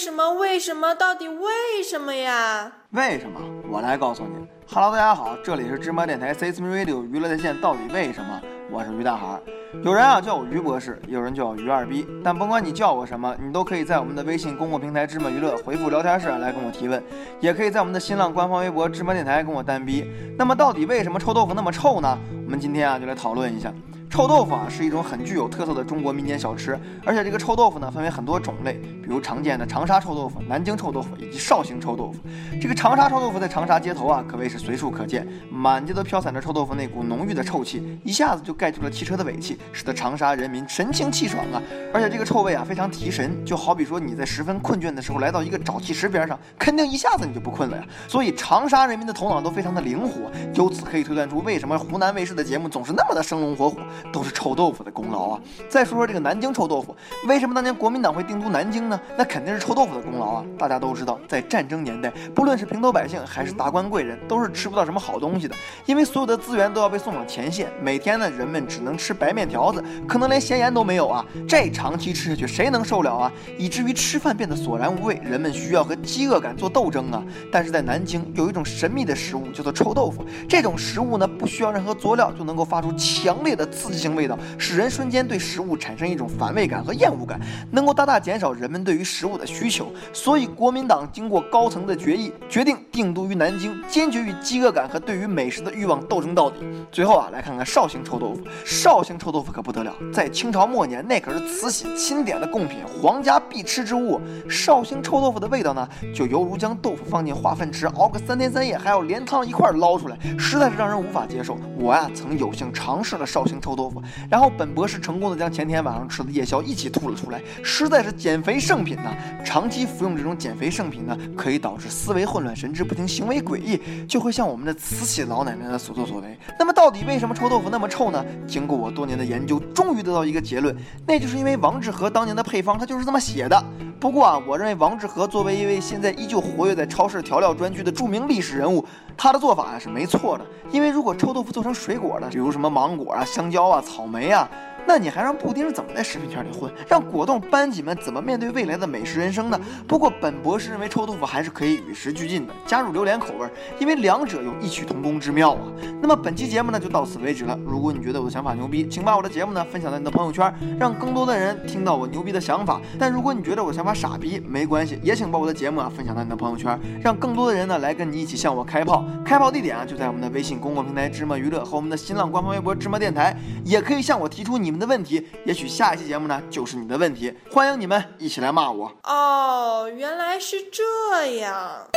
什么？为什么？到底为什么呀？为什么？我来告诉你。Hello，大家好，这里是芝麻电台 s i s m Radio 娱乐在线。到底为什么？我是于大海。有人啊叫我于博士，有人叫我于二逼。但甭管你叫我什么，你都可以在我们的微信公共平台芝麻娱乐回复聊天室来跟我提问，也可以在我们的新浪官方微博芝麻电台跟我单逼。那么到底为什么臭豆腐那么臭呢？我们今天啊就来讨论一下。臭豆腐啊是一种很具有特色的中国民间小吃，而且这个臭豆腐呢分为很多种类，比如常见的长沙臭豆腐、南京臭豆腐以及绍兴臭豆腐。这个长沙臭豆腐在长沙街头啊可谓是随处可见，满街都飘散着臭豆腐那股浓郁的臭气，一下子就盖住了汽车的尾气，使得长沙人民神清气爽啊！而且这个臭味啊非常提神，就好比说你在十分困倦的时候来到一个沼气池边上，肯定一下子你就不困了呀。所以长沙人民的头脑都非常的灵活，由此可以推断出为什么湖南卫视的节目总是那么的生龙活虎。都是臭豆腐的功劳啊！再说说这个南京臭豆腐，为什么当年国民党会定都南京呢？那肯定是臭豆腐的功劳啊！大家都知道，在战争年代，不论是平头百姓还是达官贵人，都是吃不到什么好东西的，因为所有的资源都要被送往前线，每天呢，人们只能吃白面条子，可能连咸盐都没有啊！这长期吃下去，谁能受了啊？以至于吃饭变得索然无味，人们需要和饥饿感做斗争啊！但是在南京，有一种神秘的食物叫做臭豆腐，这种食物呢，不需要任何佐料就能够发出强烈的刺刺激性味道。使人瞬间对食物产生一种反胃感和厌恶感，能够大大减少人们对于食物的需求。所以国民党经过高层的决议，决定定都于南京，坚决与饥饿感和对于美食的欲望斗争到底。最后啊，来看看绍兴臭豆腐。绍兴臭豆腐可不得了，在清朝末年，那可是慈禧钦点的贡品，皇家必吃之物。绍兴臭豆腐的味道呢，就犹如将豆腐放进化粪池熬个三天三夜，还要连汤一块捞出来，实在是让人无法接受。我呀，曾有幸尝试了绍兴臭豆豆腐。然后本博士成功的将前天晚上吃的夜宵一起吐了出来，实在是减肥圣品呐！长期服用这种减肥圣品呢，可以导致思维混乱、神志不清、行为诡异，就会像我们的慈禧老奶奶的所作所为。那么到底为什么臭豆腐那么臭呢？经过我多年的研究，终于得到一个结论，那就是因为王致和当年的配方他就是这么写的。不过啊，我认为王致和作为一位现在依旧活跃在超市调料专区的著名历史人物，他的做法啊是没错的。因为如果臭豆腐做成水果的，比如什么芒果啊、香蕉啊、草莓啊。那你还让布丁怎么在食品圈里混？让果冻班级们怎么面对未来的美食人生呢？不过本博士认为臭豆腐还是可以与时俱进的，加入榴莲口味，因为两者有异曲同工之妙啊。那么本期节目呢就到此为止了。如果你觉得我的想法牛逼，请把我的节目呢分享到你的朋友圈，让更多的人听到我牛逼的想法。但如果你觉得我的想法傻逼，没关系，也请把我的节目啊分享到你的朋友圈，让更多的人呢来跟你一起向我开炮。开炮地点啊就在我们的微信公共平台芝麻娱乐和我们的新浪官方微博芝麻电台，也可以向我提出你。你们的问题，也许下一期节目呢就是你的问题，欢迎你们一起来骂我。哦，原来是这样。